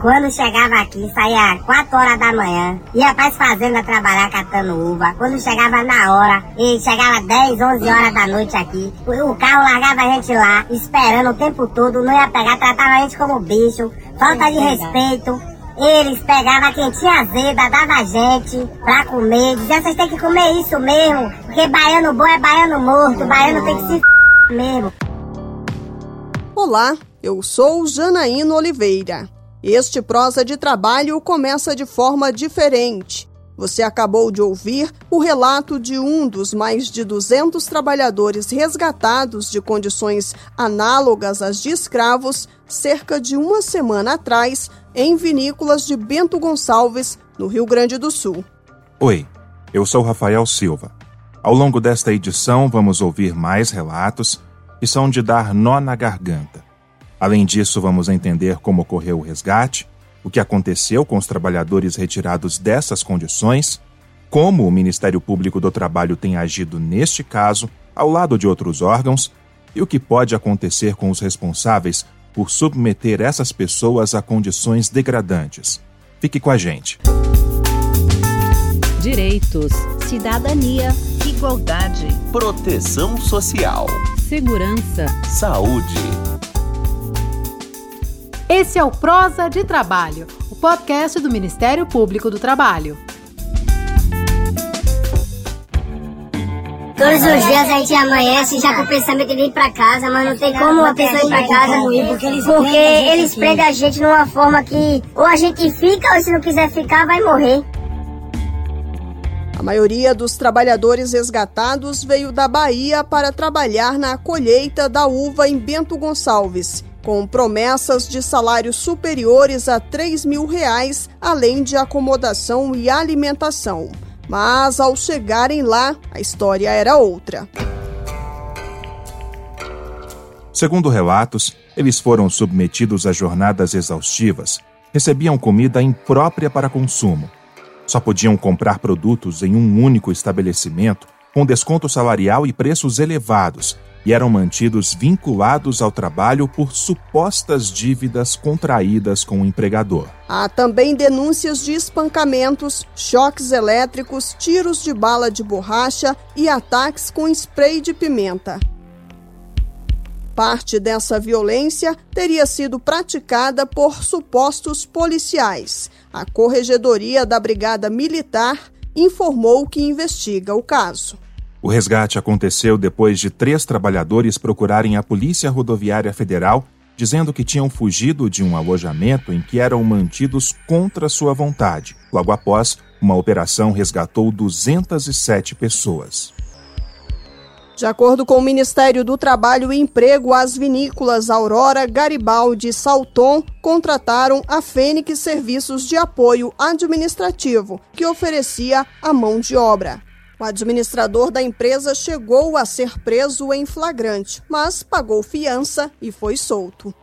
Quando chegava aqui, saía 4 horas da manhã, ia para as fazendas trabalhar catando uva. Quando chegava na hora, e chegava 10, 11 horas da noite aqui, o carro largava a gente lá, esperando o tempo todo, não ia pegar, tratava a gente como bicho, falta de respeito. Eles pegavam quem tinha azeda, dava a gente pra comer, dizia vocês têm que comer isso mesmo, porque baiano bom é baiano morto, baiano tem que se mesmo. Olá, eu sou Janaína Oliveira. Este prosa de trabalho começa de forma diferente. Você acabou de ouvir o relato de um dos mais de 200 trabalhadores resgatados de condições análogas às de escravos cerca de uma semana atrás em vinícolas de Bento Gonçalves, no Rio Grande do Sul. Oi, eu sou Rafael Silva. Ao longo desta edição, vamos ouvir mais relatos que são de dar nó na garganta. Além disso, vamos entender como ocorreu o resgate, o que aconteceu com os trabalhadores retirados dessas condições, como o Ministério Público do Trabalho tem agido neste caso, ao lado de outros órgãos, e o que pode acontecer com os responsáveis por submeter essas pessoas a condições degradantes. Fique com a gente. Direitos, cidadania, igualdade, proteção social, segurança, saúde. Esse é o Prosa de Trabalho, o podcast do Ministério Público do Trabalho. Todos os dias a gente amanhece já com o pensamento de ir pra casa, mas não tem como uma pessoa ir pra casa, porque eles, porque eles prendem a gente numa forma que ou a gente fica ou se não quiser ficar vai morrer. A maioria dos trabalhadores resgatados veio da Bahia para trabalhar na colheita da uva em Bento Gonçalves, com promessas de salários superiores a 3 mil reais, além de acomodação e alimentação. Mas ao chegarem lá, a história era outra. Segundo relatos, eles foram submetidos a jornadas exaustivas, recebiam comida imprópria para consumo, só podiam comprar produtos em um único estabelecimento, com desconto salarial e preços elevados, e eram mantidos vinculados ao trabalho por supostas dívidas contraídas com o empregador. Há também denúncias de espancamentos, choques elétricos, tiros de bala de borracha e ataques com spray de pimenta. Parte dessa violência teria sido praticada por supostos policiais. A Corregedoria da Brigada Militar informou que investiga o caso. O resgate aconteceu depois de três trabalhadores procurarem a Polícia Rodoviária Federal dizendo que tinham fugido de um alojamento em que eram mantidos contra sua vontade. Logo após, uma operação resgatou 207 pessoas. De acordo com o Ministério do Trabalho e Emprego, as vinícolas Aurora, Garibaldi e Salton contrataram a Fênix Serviços de Apoio Administrativo, que oferecia a mão de obra. O administrador da empresa chegou a ser preso em flagrante, mas pagou fiança e foi solto.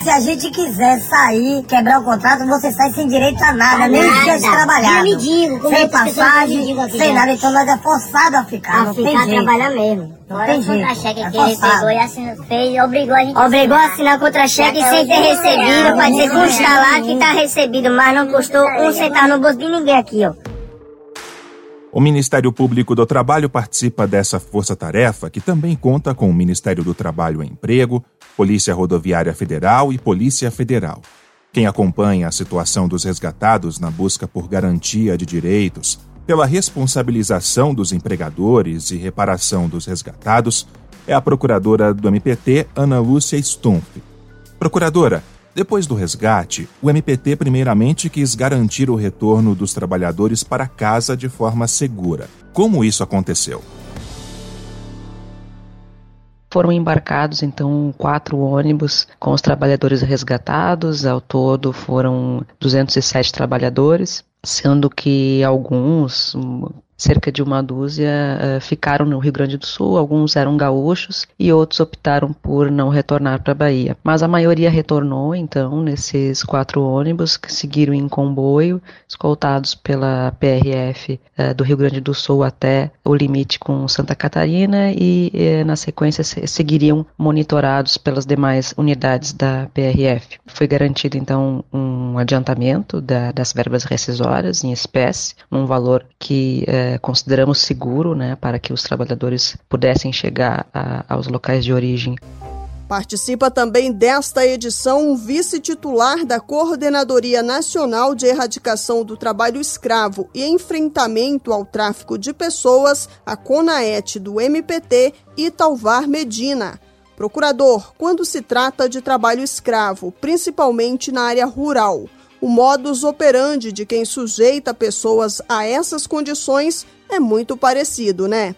Se a gente quiser sair, quebrar o contrato, você sai sem direito a nada, a nem de trabalhar. sem passagem, sem nada. Então nós é forçado a ficar. A não ficar tem trabalhar mesmo. Tem jeito. contra-cheque é que ele pegou e assinou, fez, obrigou a gente Obrigou a assinar contra-cheque sem ter recebido, pra dizer constar lá que tá recebido, mas não custou um centavo no bolso de ninguém aqui, ó. O Ministério Público do Trabalho participa dessa força-tarefa, que também conta com o Ministério do Trabalho e Emprego, Polícia Rodoviária Federal e Polícia Federal. Quem acompanha a situação dos resgatados na busca por garantia de direitos, pela responsabilização dos empregadores e reparação dos resgatados, é a procuradora do MPT, Ana Lúcia Stumpf. Procuradora, depois do resgate, o MPT primeiramente quis garantir o retorno dos trabalhadores para casa de forma segura. Como isso aconteceu? Foram embarcados então quatro ônibus com os trabalhadores resgatados, ao todo foram 207 trabalhadores, sendo que alguns, cerca de uma dúzia uh, ficaram no Rio Grande do Sul, alguns eram gaúchos e outros optaram por não retornar para a Bahia. Mas a maioria retornou, então, nesses quatro ônibus que seguiram em comboio, escoltados pela PRF uh, do Rio Grande do Sul até o limite com Santa Catarina e, uh, na sequência, seguiriam monitorados pelas demais unidades da PRF. Foi garantido, então, um adiantamento da, das verbas rescisórias em espécie, num valor que eh, consideramos seguro né, para que os trabalhadores pudessem chegar a, aos locais de origem. Participa também desta edição o vice-titular da Coordenadoria Nacional de Erradicação do Trabalho Escravo e Enfrentamento ao Tráfico de Pessoas, a CONAET do MPT, Italvar Medina. Procurador, quando se trata de trabalho escravo, principalmente na área rural, o modus operandi de quem sujeita pessoas a essas condições é muito parecido, né?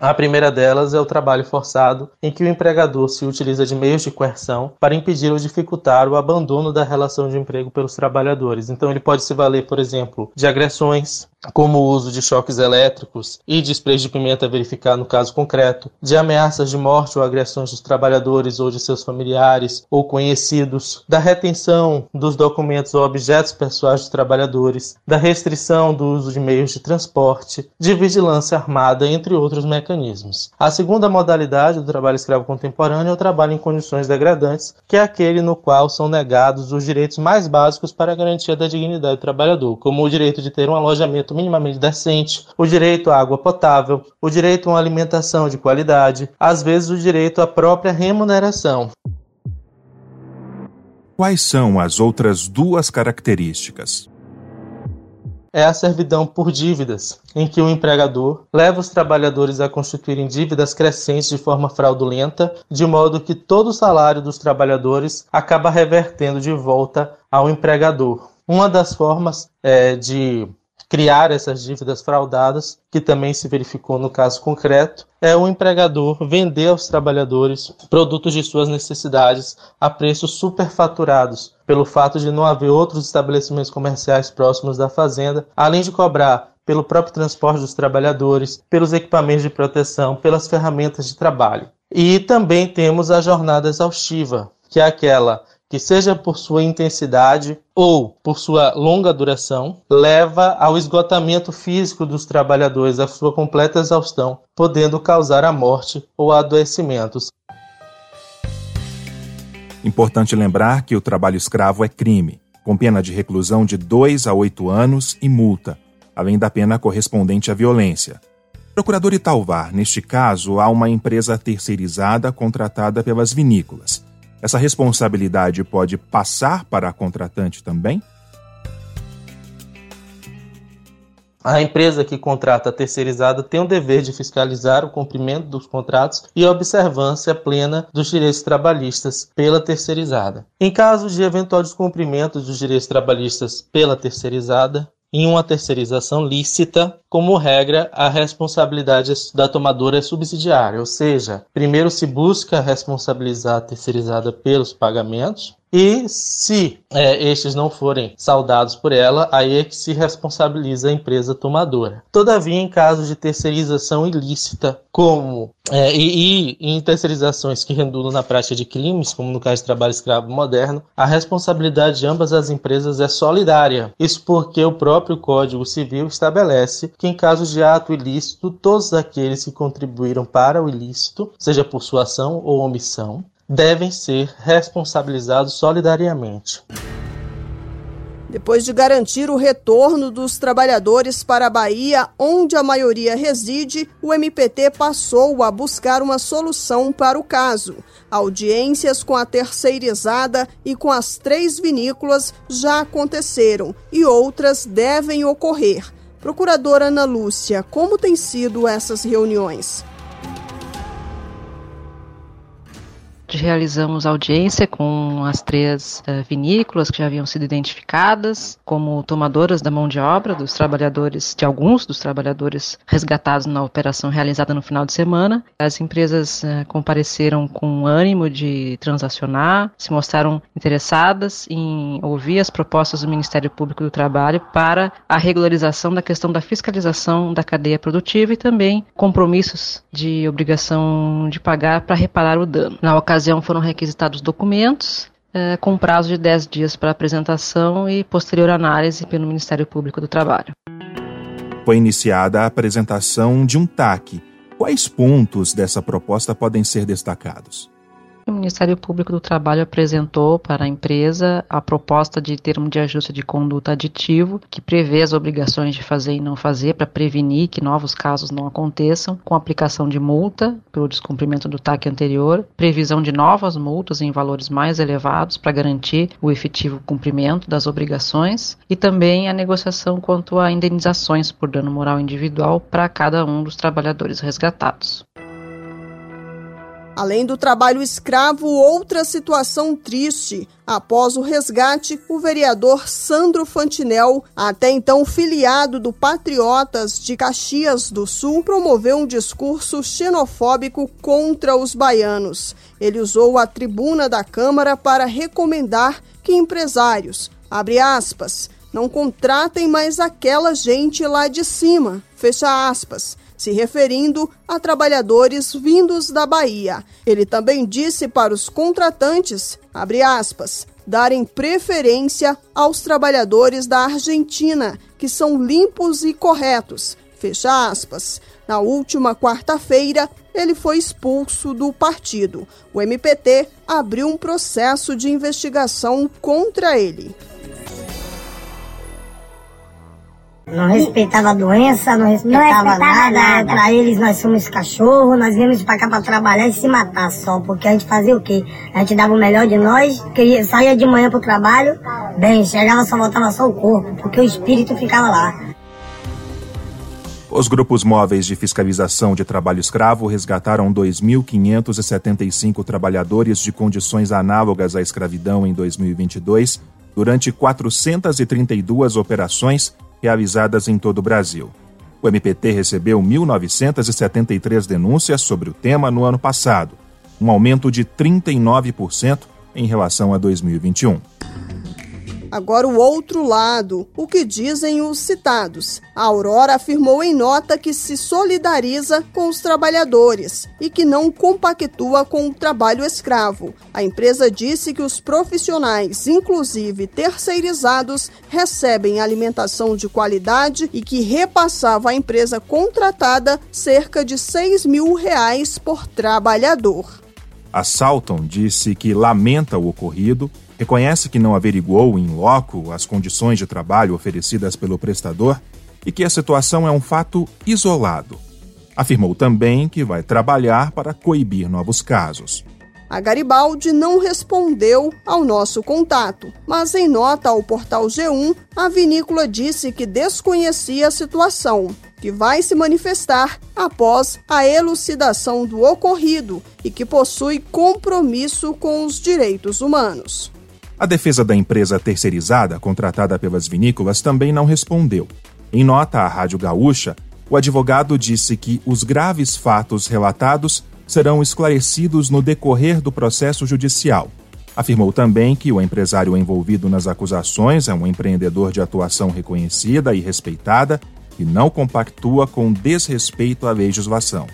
A primeira delas é o trabalho forçado, em que o empregador se utiliza de meios de coerção para impedir ou dificultar o abandono da relação de emprego pelos trabalhadores. Então, ele pode se valer, por exemplo, de agressões, como o uso de choques elétricos e de sprays de pimenta verificar no caso concreto, de ameaças de morte ou agressões dos trabalhadores ou de seus familiares ou conhecidos, da retenção dos documentos ou objetos pessoais dos trabalhadores, da restrição do uso de meios de transporte, de vigilância armada, entre outros mecanismos. A segunda modalidade do trabalho escravo contemporâneo é o trabalho em condições degradantes, que é aquele no qual são negados os direitos mais básicos para a garantia da dignidade do trabalhador, como o direito de ter um alojamento minimamente decente, o direito à água potável, o direito a uma alimentação de qualidade, às vezes o direito à própria remuneração. Quais são as outras duas características? é a servidão por dívidas, em que o empregador leva os trabalhadores a constituírem dívidas crescentes de forma fraudulenta, de modo que todo o salário dos trabalhadores acaba revertendo de volta ao empregador. Uma das formas é, de criar essas dívidas fraudadas, que também se verificou no caso concreto, é o empregador vender aos trabalhadores produtos de suas necessidades a preços superfaturados, pelo fato de não haver outros estabelecimentos comerciais próximos da fazenda, além de cobrar pelo próprio transporte dos trabalhadores, pelos equipamentos de proteção, pelas ferramentas de trabalho. E também temos a jornada exaustiva, que é aquela que seja por sua intensidade ou por sua longa duração, leva ao esgotamento físico dos trabalhadores, à sua completa exaustão, podendo causar a morte ou adoecimentos. Importante lembrar que o trabalho escravo é crime, com pena de reclusão de 2 a 8 anos e multa, além da pena correspondente à violência. Procurador Italvar, neste caso, há uma empresa terceirizada contratada pelas vinícolas essa responsabilidade pode passar para a contratante também? A empresa que contrata a terceirizada tem o dever de fiscalizar o cumprimento dos contratos e a observância plena dos direitos trabalhistas pela terceirizada. Em caso de eventual descumprimento dos direitos trabalhistas pela terceirizada, em uma terceirização lícita, como regra, a responsabilidade da tomadora é subsidiária, ou seja, primeiro se busca responsabilizar a terceirizada pelos pagamentos, e se é, estes não forem saudados por ela, aí é que se responsabiliza a empresa tomadora. Todavia, em casos de terceirização ilícita, como é, e, e, em terceirizações que redundam na prática de crimes, como no caso de trabalho escravo moderno, a responsabilidade de ambas as empresas é solidária. Isso porque o próprio Código Civil estabelece que, em casos de ato ilícito, todos aqueles que contribuíram para o ilícito, seja por sua ação ou omissão, devem ser responsabilizados solidariamente. Depois de garantir o retorno dos trabalhadores para a Bahia, onde a maioria reside, o MPT passou a buscar uma solução para o caso. Audiências com a terceirizada e com as três vinícolas já aconteceram e outras devem ocorrer. Procuradora Ana Lúcia, como têm sido essas reuniões? Realizamos audiência com as três uh, vinícolas que já haviam sido identificadas como tomadoras da mão de obra dos trabalhadores, de alguns dos trabalhadores resgatados na operação realizada no final de semana. As empresas uh, compareceram com ânimo de transacionar, se mostraram interessadas em ouvir as propostas do Ministério Público do Trabalho para a regularização da questão da fiscalização da cadeia produtiva e também compromissos de obrigação de pagar para reparar o dano. Na ocasião foram requisitados documentos eh, com prazo de 10 dias para apresentação e posterior análise pelo Ministério Público do Trabalho. Foi iniciada a apresentação de um TAC. Quais pontos dessa proposta podem ser destacados? O Ministério Público do Trabalho apresentou para a empresa a proposta de termo de ajuste de conduta aditivo, que prevê as obrigações de fazer e não fazer para prevenir que novos casos não aconteçam, com aplicação de multa pelo descumprimento do TAC anterior, previsão de novas multas em valores mais elevados para garantir o efetivo cumprimento das obrigações e também a negociação quanto a indenizações por dano moral individual para cada um dos trabalhadores resgatados. Além do trabalho escravo, outra situação triste. Após o resgate, o vereador Sandro Fantinel, até então filiado do Patriotas de Caxias do Sul, promoveu um discurso xenofóbico contra os baianos. Ele usou a tribuna da Câmara para recomendar que empresários, abre aspas, não contratem mais aquela gente lá de cima, fecha aspas se referindo a trabalhadores vindos da Bahia. Ele também disse para os contratantes, aspas, darem preferência aos trabalhadores da Argentina, que são limpos e corretos. Fecha aspas. Na última quarta-feira, ele foi expulso do partido. O MPT abriu um processo de investigação contra ele. Não respeitava a doença, não respeitava, não respeitava nada. nada. Pra eles nós somos cachorro, nós viemos pra cá pra trabalhar e se matar só. Porque a gente fazia o quê? A gente dava o melhor de nós, que saía de manhã pro trabalho, bem, chegava só voltava só o corpo, porque o espírito ficava lá. Os grupos móveis de fiscalização de trabalho escravo resgataram 2.575 trabalhadores de condições análogas à escravidão em 2022, durante 432 operações realizadas em todo o Brasil. O MPT recebeu 1.973 denúncias sobre o tema no ano passado, um aumento de 39% em relação a 2021. Agora o outro lado, o que dizem os citados. A Aurora afirmou em nota que se solidariza com os trabalhadores e que não compactua com o trabalho escravo. A empresa disse que os profissionais, inclusive terceirizados, recebem alimentação de qualidade e que repassava à empresa contratada cerca de 6 mil reais por trabalhador. A Salton disse que lamenta o ocorrido reconhece que não averiguou em loco as condições de trabalho oferecidas pelo prestador e que a situação é um fato isolado. Afirmou também que vai trabalhar para coibir novos casos. A Garibaldi não respondeu ao nosso contato, mas em nota ao portal G1, a vinícola disse que desconhecia a situação, que vai se manifestar após a elucidação do ocorrido e que possui compromisso com os direitos humanos. A defesa da empresa terceirizada, contratada pelas vinícolas, também não respondeu. Em nota à Rádio Gaúcha, o advogado disse que os graves fatos relatados serão esclarecidos no decorrer do processo judicial. Afirmou também que o empresário envolvido nas acusações é um empreendedor de atuação reconhecida e respeitada e não compactua com desrespeito à legislação.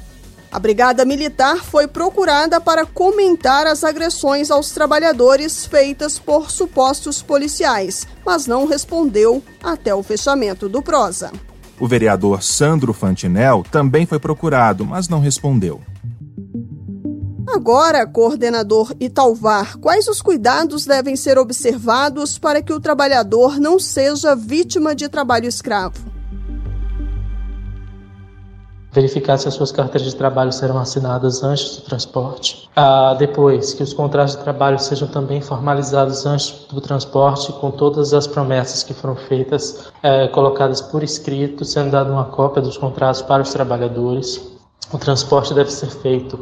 A Brigada Militar foi procurada para comentar as agressões aos trabalhadores feitas por supostos policiais, mas não respondeu até o fechamento do Prosa. O vereador Sandro Fantinel também foi procurado, mas não respondeu. Agora, coordenador Italvar, quais os cuidados devem ser observados para que o trabalhador não seja vítima de trabalho escravo? Verificar se as suas carteiras de trabalho serão assinadas antes do transporte. Ah, depois, que os contratos de trabalho sejam também formalizados antes do transporte, com todas as promessas que foram feitas, eh, colocadas por escrito, sendo dada uma cópia dos contratos para os trabalhadores. O transporte deve ser feito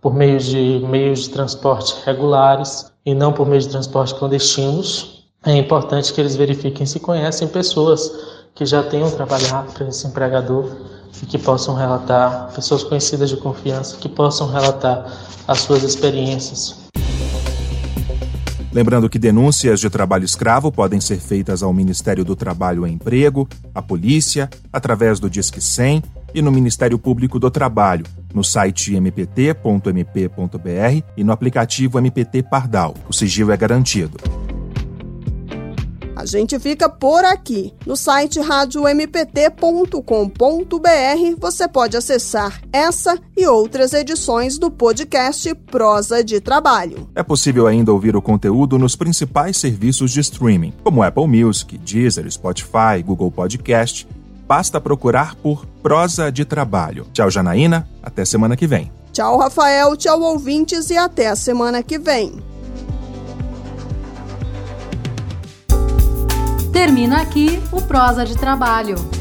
por meio de meios de transporte regulares e não por meio de transporte clandestinos. É importante que eles verifiquem se conhecem pessoas que já tenham trabalhado para esse empregador e que possam relatar, pessoas conhecidas de confiança, que possam relatar as suas experiências. Lembrando que denúncias de trabalho escravo podem ser feitas ao Ministério do Trabalho e Emprego, à polícia, através do Disque 100 e no Ministério Público do Trabalho, no site mpt.mp.br e no aplicativo MPT Pardal. O sigilo é garantido. A gente fica por aqui. No site radiompt.com.br você pode acessar essa e outras edições do podcast Prosa de Trabalho. É possível ainda ouvir o conteúdo nos principais serviços de streaming, como Apple Music, Deezer, Spotify, Google Podcast. Basta procurar por Prosa de Trabalho. Tchau, Janaína. Até semana que vem. Tchau, Rafael. Tchau, ouvintes. E até a semana que vem. Termina aqui o Prosa de Trabalho.